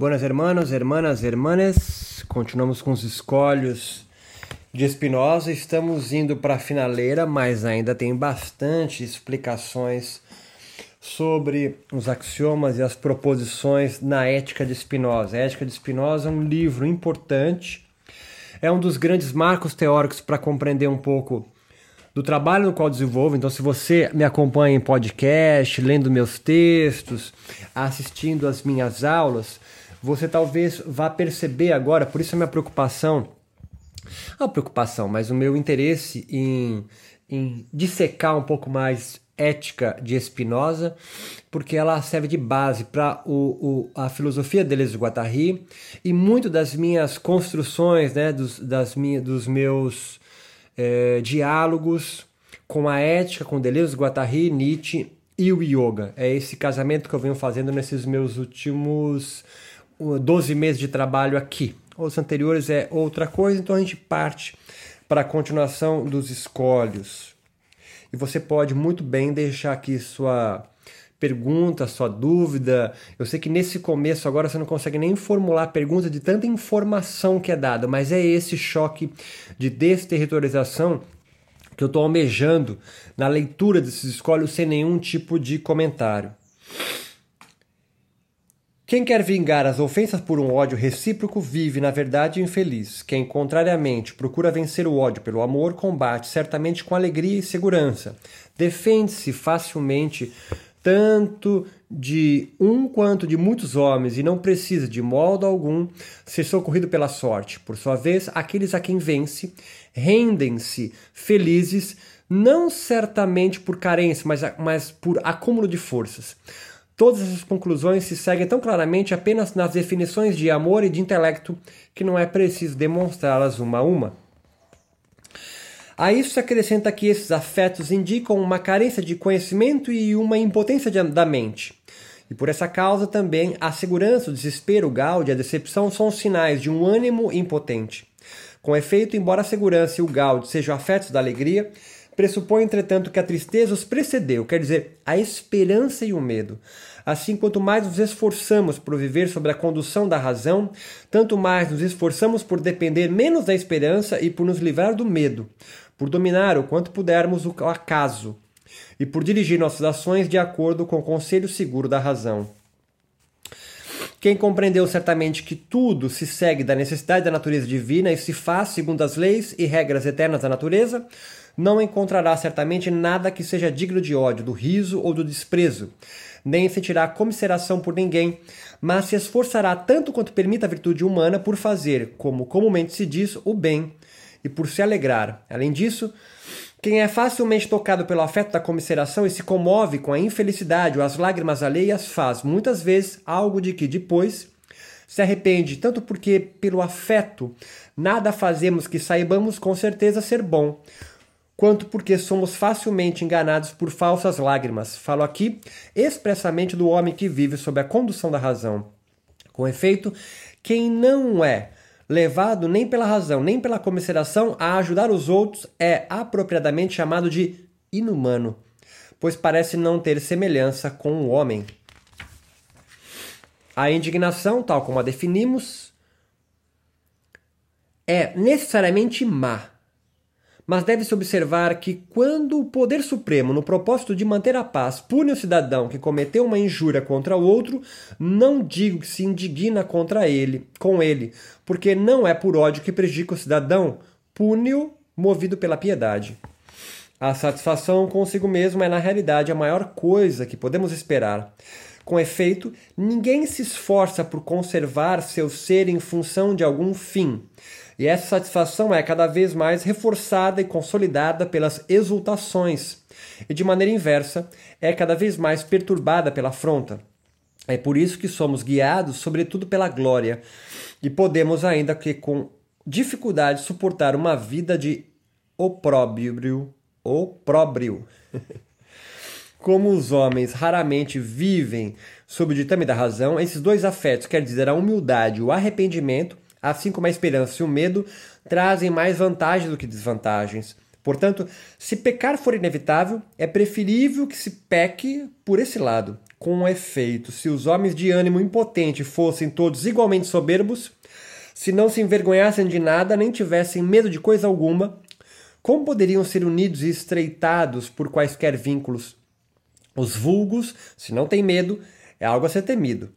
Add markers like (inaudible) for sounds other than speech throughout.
Buenas hermanos, hermanas, hermanas. Continuamos com os escolhos de Spinoza. Estamos indo para a finaleira, mas ainda tem bastante explicações sobre os axiomas e as proposições na Ética de Spinoza. A Ética de Spinoza é um livro importante, é um dos grandes marcos teóricos para compreender um pouco do trabalho no qual desenvolvo. Então, se você me acompanha em podcast, lendo meus textos, assistindo às minhas aulas, você talvez vá perceber agora, por isso a minha preocupação, a preocupação, mas o meu interesse em, em dissecar um pouco mais ética de Spinoza, porque ela serve de base para a filosofia de Deleuze Guattari e muito das minhas construções, né, dos, das minhas, dos meus é, diálogos com a ética, com Deleuze Guattari, Nietzsche e o yoga. É esse casamento que eu venho fazendo nesses meus últimos 12 meses de trabalho aqui. Os anteriores é outra coisa, então a gente parte para a continuação dos escolhos. E você pode muito bem deixar aqui sua pergunta, sua dúvida. Eu sei que nesse começo agora você não consegue nem formular pergunta de tanta informação que é dada, mas é esse choque de desterritorialização que eu estou almejando na leitura desses escolhos sem nenhum tipo de comentário. Quem quer vingar as ofensas por um ódio recíproco vive, na verdade, infeliz. Quem, contrariamente, procura vencer o ódio pelo amor, combate certamente com alegria e segurança. Defende-se facilmente tanto de um quanto de muitos homens e não precisa de modo algum ser socorrido pela sorte. Por sua vez, aqueles a quem vence rendem-se felizes, não certamente por carência, mas, mas por acúmulo de forças. Todas essas conclusões se seguem tão claramente apenas nas definições de amor e de intelecto que não é preciso demonstrá-las uma a uma. A isso se acrescenta que esses afetos indicam uma carência de conhecimento e uma impotência da mente. E por essa causa também a segurança, o desespero, o gáudio e a decepção são sinais de um ânimo impotente. Com efeito, embora a segurança e o gáudio sejam afetos da alegria, pressupõe, entretanto, que a tristeza os precedeu, quer dizer, a esperança e o medo. Assim, quanto mais nos esforçamos por viver sobre a condução da razão, tanto mais nos esforçamos por depender menos da esperança e por nos livrar do medo, por dominar o quanto pudermos o acaso e por dirigir nossas ações de acordo com o conselho seguro da razão. Quem compreendeu certamente que tudo se segue da necessidade da natureza divina e se faz segundo as leis e regras eternas da natureza, não encontrará certamente nada que seja digno de ódio, do riso ou do desprezo, nem sentirá comisseração por ninguém, mas se esforçará tanto quanto permita a virtude humana por fazer, como comumente se diz, o bem e por se alegrar. Além disso, quem é facilmente tocado pelo afeto da comisseração e se comove com a infelicidade ou as lágrimas alheias faz, muitas vezes, algo de que depois se arrepende, tanto porque, pelo afeto, nada fazemos que saibamos com certeza ser bom, quanto porque somos facilmente enganados por falsas lágrimas. Falo aqui expressamente do homem que vive sob a condução da razão. Com efeito, quem não é levado nem pela razão, nem pela comisseração a ajudar os outros é apropriadamente chamado de inumano, pois parece não ter semelhança com o homem. A indignação, tal como a definimos, é necessariamente má mas deve-se observar que quando o poder supremo, no propósito de manter a paz, pune o cidadão que cometeu uma injúria contra o outro, não digo que se indigna contra ele, com ele, porque não é por ódio que prejudica o cidadão, pune-o movido pela piedade. A satisfação consigo mesmo é na realidade a maior coisa que podemos esperar. Com efeito, ninguém se esforça por conservar seu ser em função de algum fim. E essa satisfação é cada vez mais reforçada e consolidada pelas exultações, e de maneira inversa, é cada vez mais perturbada pela afronta. É por isso que somos guiados, sobretudo pela glória, e podemos ainda que com dificuldade suportar uma vida de opróbrio, opróbrio. (laughs) Como os homens raramente vivem sob o ditame da razão, esses dois afetos, quer dizer, a humildade e o arrependimento, assim como a esperança e o medo, trazem mais vantagens do que desvantagens. Portanto, se pecar for inevitável, é preferível que se peque por esse lado. Com efeito, se os homens de ânimo impotente fossem todos igualmente soberbos, se não se envergonhassem de nada, nem tivessem medo de coisa alguma, como poderiam ser unidos e estreitados por quaisquer vínculos? Os vulgos, se não têm medo, é algo a ser temido.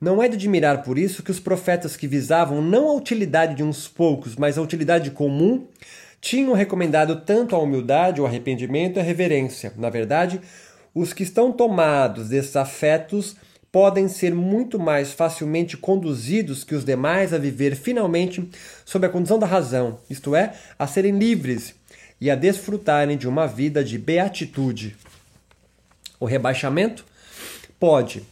Não é de admirar por isso que os profetas que visavam não a utilidade de uns poucos, mas a utilidade comum, tinham recomendado tanto a humildade, o arrependimento e a reverência. Na verdade, os que estão tomados desses afetos podem ser muito mais facilmente conduzidos que os demais a viver finalmente sob a condição da razão, isto é, a serem livres e a desfrutarem de uma vida de beatitude. O rebaixamento pode,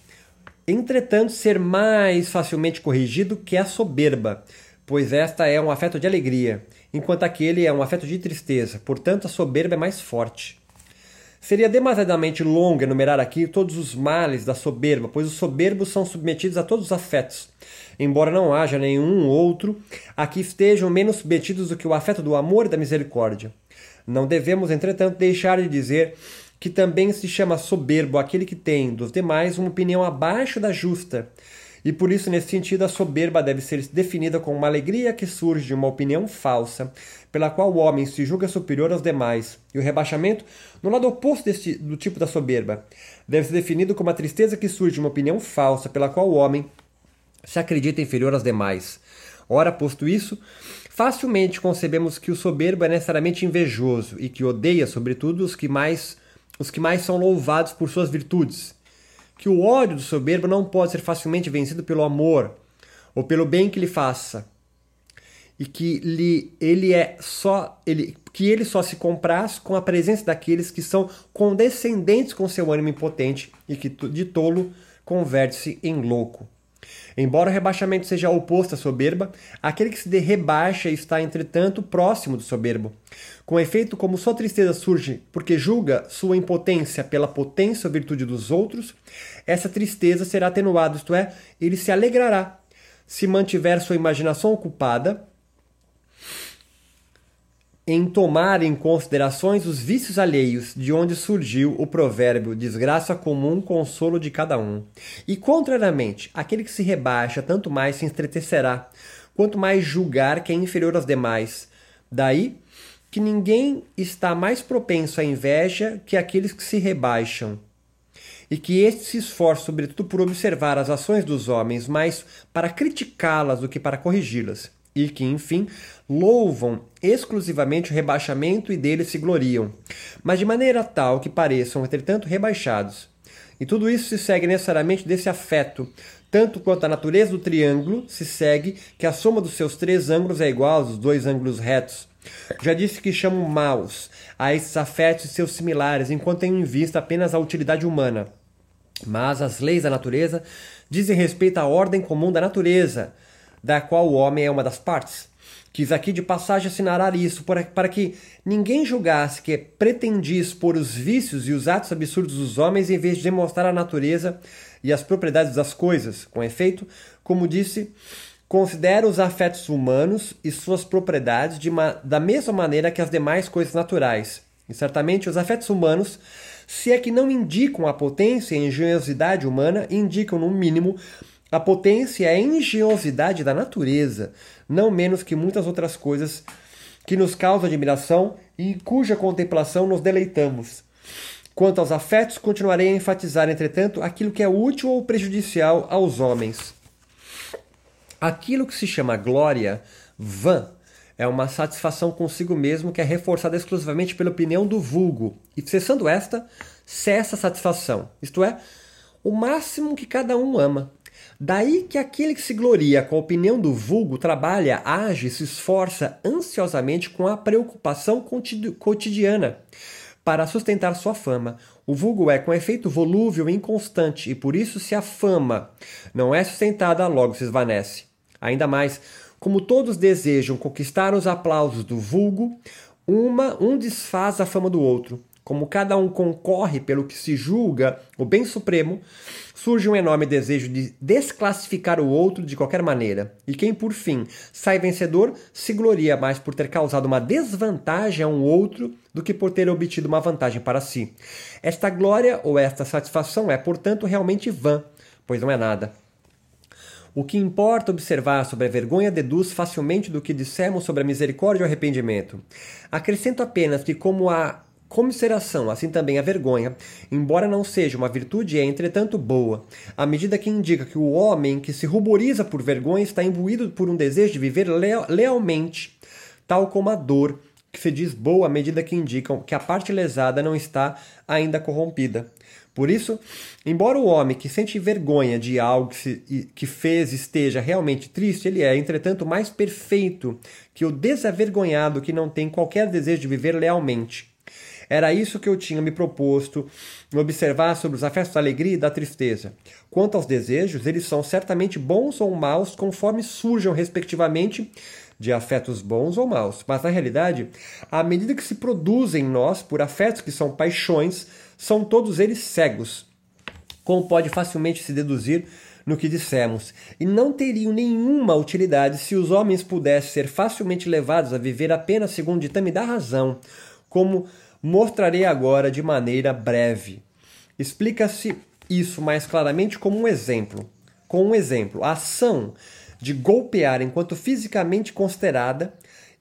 entretanto, ser mais facilmente corrigido que a soberba, pois esta é um afeto de alegria, enquanto aquele é um afeto de tristeza, portanto, a soberba é mais forte. Seria demasiadamente longo enumerar aqui todos os males da soberba, pois os soberbos são submetidos a todos os afetos, embora não haja nenhum outro a que estejam menos submetidos do que o afeto do amor e da misericórdia. Não devemos, entretanto, deixar de dizer que também se chama soberbo aquele que tem dos demais uma opinião abaixo da justa. E por isso, nesse sentido, a soberba deve ser definida como uma alegria que surge de uma opinião falsa, pela qual o homem se julga superior aos demais. E o rebaixamento, no lado oposto deste, do tipo da soberba, deve ser definido como a tristeza que surge de uma opinião falsa, pela qual o homem se acredita inferior aos demais. Ora, posto isso, facilmente concebemos que o soberbo é necessariamente invejoso e que odeia, sobretudo, os que mais os que mais são louvados por suas virtudes. Que o ódio do soberbo não pode ser facilmente vencido pelo amor ou pelo bem que lhe faça. E que lhe, ele é só ele que ele só se compraz com a presença daqueles que são condescendentes com seu ânimo impotente e que de tolo converte-se em louco. Embora o rebaixamento seja oposto à soberba, aquele que se rebaixa está, entretanto, próximo do soberbo. Com efeito, como sua tristeza surge porque julga sua impotência pela potência ou virtude dos outros, essa tristeza será atenuada, isto é, ele se alegrará se mantiver sua imaginação ocupada em tomar em considerações os vícios alheios, de onde surgiu o provérbio desgraça comum, consolo de cada um. E contrariamente, aquele que se rebaixa tanto mais se entretecerá, quanto mais julgar que é inferior aos demais. Daí que ninguém está mais propenso à inveja que aqueles que se rebaixam. E que este se esforça, sobretudo, por observar as ações dos homens, mais para criticá-las do que para corrigi-las e que, enfim, louvam exclusivamente o rebaixamento e dele se gloriam, mas de maneira tal que pareçam, entretanto, rebaixados. E tudo isso se segue necessariamente desse afeto, tanto quanto a natureza do triângulo se segue que a soma dos seus três ângulos é igual aos dois ângulos retos. Já disse que chamam maus a esses afetos e seus similares, enquanto têm em vista apenas a utilidade humana. Mas as leis da natureza dizem respeito à ordem comum da natureza, da qual o homem é uma das partes. Quis aqui de passagem assinalar isso, para que ninguém julgasse que pretendia expor os vícios e os atos absurdos dos homens em vez de demonstrar a natureza e as propriedades das coisas. Com efeito, como disse, considera os afetos humanos e suas propriedades da mesma maneira que as demais coisas naturais. E certamente os afetos humanos, se é que não indicam a potência e a engenhosidade humana, indicam, no mínimo, a potência e a engenhosidade da natureza, não menos que muitas outras coisas que nos causam admiração e cuja contemplação nos deleitamos. Quanto aos afetos, continuarei a enfatizar, entretanto, aquilo que é útil ou prejudicial aos homens. Aquilo que se chama glória, vã, é uma satisfação consigo mesmo que é reforçada exclusivamente pela opinião do vulgo, e cessando esta, cessa a satisfação, isto é, o máximo que cada um ama. Daí que aquele que se gloria com a opinião do vulgo trabalha, age, se esforça ansiosamente com a preocupação cotidiana para sustentar sua fama. O vulgo é, com efeito, volúvel e inconstante, e por isso, se a fama não é sustentada, logo se esvanece. Ainda mais, como todos desejam conquistar os aplausos do vulgo, uma, um desfaz a fama do outro. Como cada um concorre pelo que se julga o bem supremo, surge um enorme desejo de desclassificar o outro de qualquer maneira. E quem, por fim, sai vencedor se gloria mais por ter causado uma desvantagem a um outro do que por ter obtido uma vantagem para si. Esta glória ou esta satisfação é, portanto, realmente vã, pois não é nada. O que importa observar sobre a vergonha deduz facilmente do que dissemos sobre a misericórdia e o arrependimento. Acrescento apenas que, como a Comisseração, assim também a vergonha, embora não seja uma virtude, é entretanto boa, à medida que indica que o homem que se ruboriza por vergonha está imbuído por um desejo de viver lealmente, tal como a dor, que se diz boa à medida que indicam que a parte lesada não está ainda corrompida. Por isso, embora o homem que sente vergonha de algo que, se, que fez esteja realmente triste, ele é, entretanto, mais perfeito que o desavergonhado que não tem qualquer desejo de viver lealmente. Era isso que eu tinha me proposto observar sobre os afetos da alegria e da tristeza. Quanto aos desejos, eles são certamente bons ou maus conforme surjam, respectivamente, de afetos bons ou maus. Mas, na realidade, à medida que se produzem em nós por afetos que são paixões, são todos eles cegos, como pode facilmente se deduzir no que dissemos, e não teriam nenhuma utilidade se os homens pudessem ser facilmente levados a viver apenas segundo o ditame da razão, como mostrarei agora de maneira breve. Explica-se isso mais claramente como um exemplo. Com um exemplo, a ação de golpear enquanto fisicamente considerada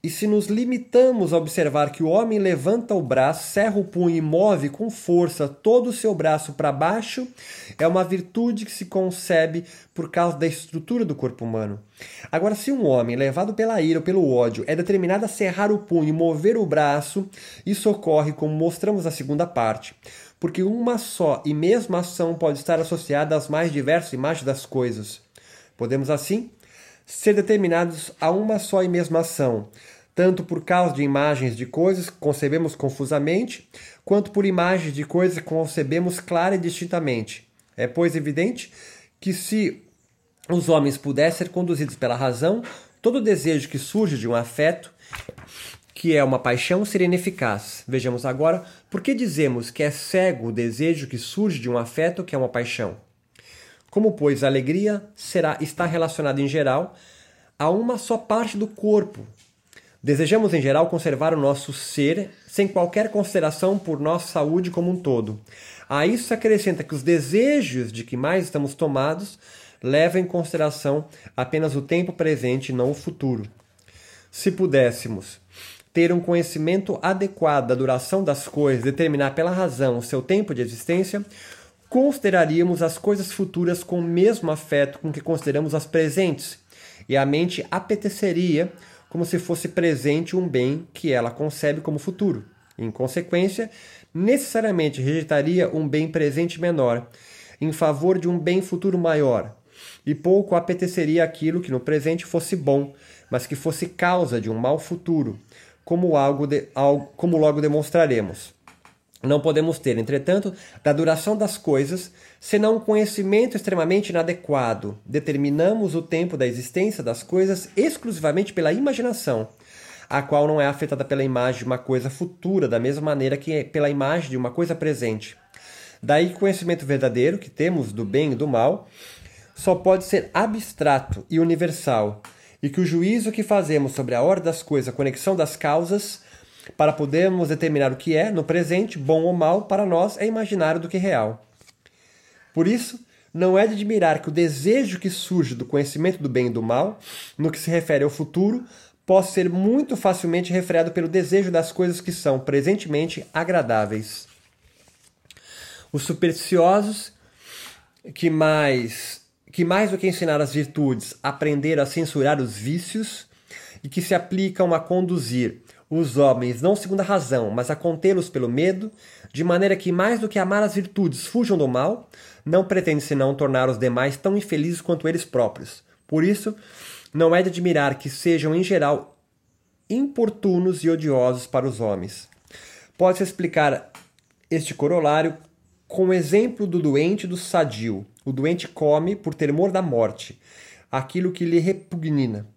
e se nos limitamos a observar que o homem levanta o braço, cerra o punho e move com força todo o seu braço para baixo, é uma virtude que se concebe por causa da estrutura do corpo humano. Agora, se um homem, levado pela ira ou pelo ódio, é determinado a cerrar o punho e mover o braço, isso ocorre como mostramos na segunda parte. Porque uma só e mesma ação pode estar associada às mais diversas imagens das coisas. Podemos, assim, ser determinados a uma só e mesma ação, tanto por causa de imagens de coisas que concebemos confusamente, quanto por imagens de coisas que concebemos clara e distintamente. É, pois, evidente que se os homens pudessem ser conduzidos pela razão, todo desejo que surge de um afeto, que é uma paixão, seria ineficaz. Vejamos agora por que dizemos que é cego o desejo que surge de um afeto, que é uma paixão. Como, pois, a alegria será, está relacionada em geral a uma só parte do corpo, Desejamos, em geral, conservar o nosso ser sem qualquer consideração por nossa saúde como um todo. A isso se acrescenta que os desejos de que mais estamos tomados levam em consideração apenas o tempo presente e não o futuro. Se pudéssemos ter um conhecimento adequado da duração das coisas, determinar pela razão o seu tempo de existência, consideraríamos as coisas futuras com o mesmo afeto com que consideramos as presentes, e a mente apeteceria como se fosse presente um bem que ela concebe como futuro. Em consequência, necessariamente rejeitaria um bem presente menor em favor de um bem futuro maior, e pouco apeteceria aquilo que no presente fosse bom, mas que fosse causa de um mal futuro, como, algo de, algo, como logo demonstraremos. Não podemos ter, entretanto, da duração das coisas, senão um conhecimento extremamente inadequado. Determinamos o tempo da existência das coisas exclusivamente pela imaginação, a qual não é afetada pela imagem de uma coisa futura, da mesma maneira que é pela imagem de uma coisa presente. Daí conhecimento verdadeiro que temos do bem e do mal só pode ser abstrato e universal, e que o juízo que fazemos sobre a ordem das coisas, a conexão das causas, para podermos determinar o que é, no presente, bom ou mal, para nós é imaginário do que real. Por isso, não é de admirar que o desejo que surge do conhecimento do bem e do mal, no que se refere ao futuro, possa ser muito facilmente refreado pelo desejo das coisas que são presentemente agradáveis. Os supersticiosos, que mais, que mais do que ensinar as virtudes, aprenderam a censurar os vícios e que se aplicam a conduzir os homens não segundo a razão, mas a contê-los pelo medo, de maneira que, mais do que amar as virtudes, fujam do mal, não pretende senão tornar os demais tão infelizes quanto eles próprios. Por isso, não é de admirar que sejam, em geral, importunos e odiosos para os homens. Pode-se explicar este corolário com o exemplo do doente do sadio. O doente come por temor da morte, aquilo que lhe repugna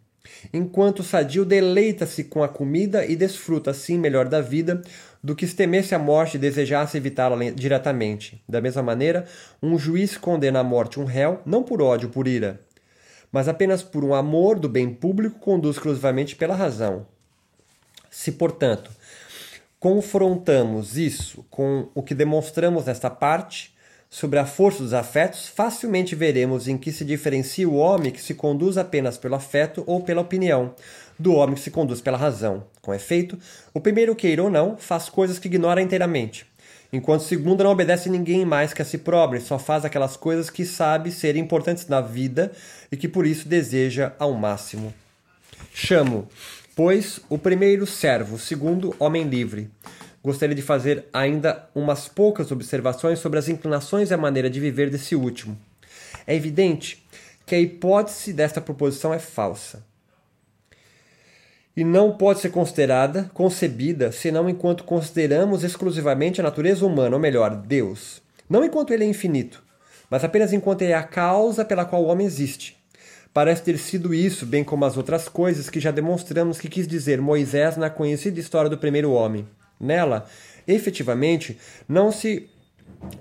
enquanto o sadio deleita-se com a comida e desfruta assim melhor da vida do que se temesse a morte e desejasse evitá-la diretamente. Da mesma maneira, um juiz condena à morte um réu não por ódio, por ira, mas apenas por um amor do bem público conduz exclusivamente pela razão. Se, portanto, confrontamos isso com o que demonstramos nesta parte, sobre a força dos afetos, facilmente veremos em que se diferencia o homem que se conduz apenas pelo afeto ou pela opinião, do homem que se conduz pela razão. Com efeito, o primeiro, queira ou não, faz coisas que ignora inteiramente, enquanto o segundo não obedece ninguém mais que a si próprio, só faz aquelas coisas que sabe serem importantes na vida e que por isso deseja ao máximo. Chamo, pois, o primeiro servo, o segundo homem livre gostaria de fazer ainda umas poucas observações sobre as inclinações e a maneira de viver desse último. É evidente que a hipótese desta proposição é falsa e não pode ser considerada, concebida, senão enquanto consideramos exclusivamente a natureza humana, ou melhor, Deus. Não enquanto ele é infinito, mas apenas enquanto ele é a causa pela qual o homem existe. Parece ter sido isso, bem como as outras coisas que já demonstramos que quis dizer Moisés na conhecida história do primeiro homem. Nela, efetivamente, não se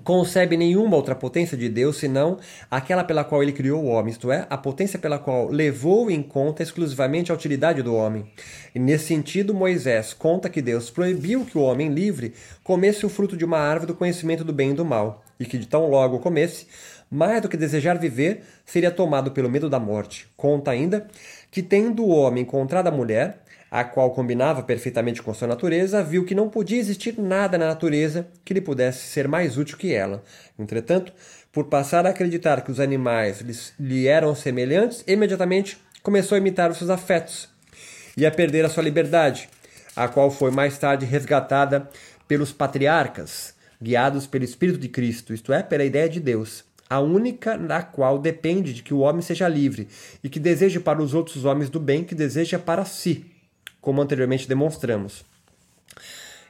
concebe nenhuma outra potência de Deus senão aquela pela qual ele criou o homem, isto é, a potência pela qual levou em conta exclusivamente a utilidade do homem. E nesse sentido, Moisés conta que Deus proibiu que o homem livre comesse o fruto de uma árvore do conhecimento do bem e do mal, e que de tão logo comesse, mais do que desejar viver, seria tomado pelo medo da morte. Conta ainda que, tendo o homem encontrado a mulher, a qual combinava perfeitamente com sua natureza, viu que não podia existir nada na natureza que lhe pudesse ser mais útil que ela. Entretanto, por passar a acreditar que os animais lhe eram semelhantes, imediatamente começou a imitar os seus afetos e a perder a sua liberdade, a qual foi mais tarde resgatada pelos patriarcas, guiados pelo Espírito de Cristo, isto é, pela ideia de Deus, a única na qual depende de que o homem seja livre e que deseje para os outros homens do bem que deseja para si como anteriormente demonstramos.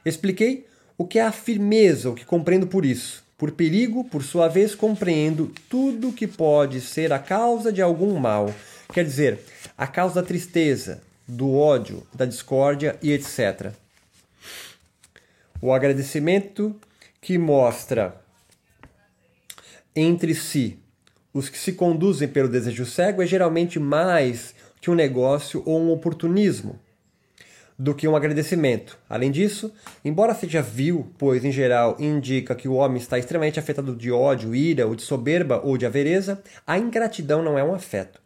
Expliquei o que é a firmeza, o que compreendo por isso. Por perigo, por sua vez, compreendo tudo que pode ser a causa de algum mal, quer dizer, a causa da tristeza, do ódio, da discórdia e etc. O agradecimento que mostra entre si os que se conduzem pelo desejo cego é geralmente mais que um negócio ou um oportunismo do que um agradecimento. Além disso, embora seja vil, pois em geral indica que o homem está extremamente afetado de ódio, ira, ou de soberba ou de avareza, a ingratidão não é um afeto.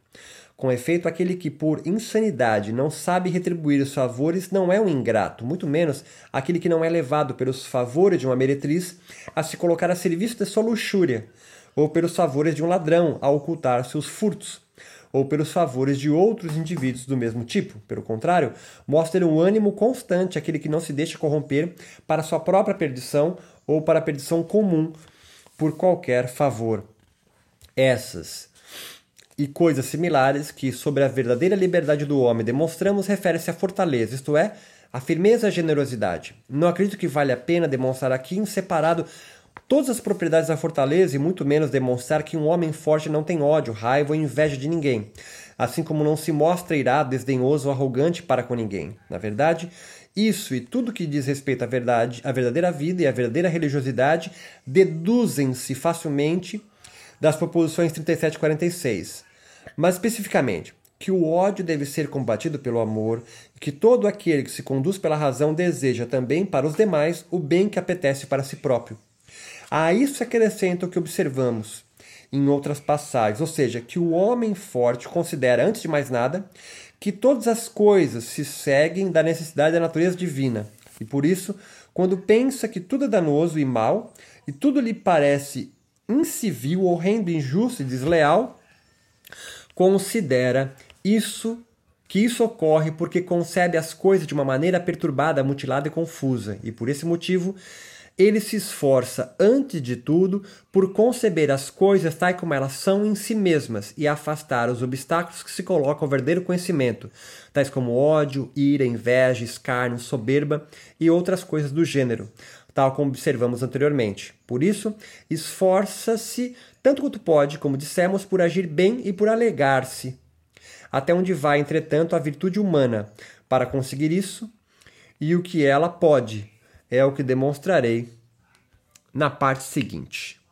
Com efeito, aquele que por insanidade não sabe retribuir os favores não é um ingrato, muito menos aquele que não é levado pelos favores de uma meretriz a se colocar a serviço de sua luxúria, ou pelos favores de um ladrão a ocultar seus furtos ou pelos favores de outros indivíduos do mesmo tipo. Pelo contrário, mostra um ânimo constante aquele que não se deixa corromper para sua própria perdição ou para a perdição comum por qualquer favor. Essas e coisas similares que, sobre a verdadeira liberdade do homem, demonstramos refere-se à fortaleza, isto é, à firmeza e à generosidade. Não acredito que vale a pena demonstrar aqui em separado todas as propriedades da fortaleza e muito menos demonstrar que um homem forte não tem ódio, raiva ou inveja de ninguém, assim como não se mostra irado, desdenhoso ou arrogante para com ninguém. Na verdade, isso e tudo que diz respeito à verdade, à verdadeira vida e à verdadeira religiosidade deduzem-se facilmente das proposições 37 e 46. Mas especificamente, que o ódio deve ser combatido pelo amor, e que todo aquele que se conduz pela razão deseja também para os demais o bem que apetece para si próprio. A isso se acrescenta o que observamos em outras passagens, ou seja, que o homem forte considera, antes de mais nada, que todas as coisas se seguem da necessidade da natureza divina. E por isso, quando pensa que tudo é danoso e mal, e tudo lhe parece incivil, horrendo, injusto e desleal, considera isso que isso ocorre porque concebe as coisas de uma maneira perturbada, mutilada e confusa, e por esse motivo ele se esforça, antes de tudo, por conceber as coisas tais como elas são em si mesmas e afastar os obstáculos que se colocam ao verdadeiro conhecimento, tais como ódio, ira, inveja, escárnio, soberba e outras coisas do gênero, tal como observamos anteriormente. Por isso, esforça-se tanto quanto pode, como dissemos, por agir bem e por alegar-se até onde vai, entretanto, a virtude humana para conseguir isso, e o que ela pode, é o que demonstrarei na parte seguinte.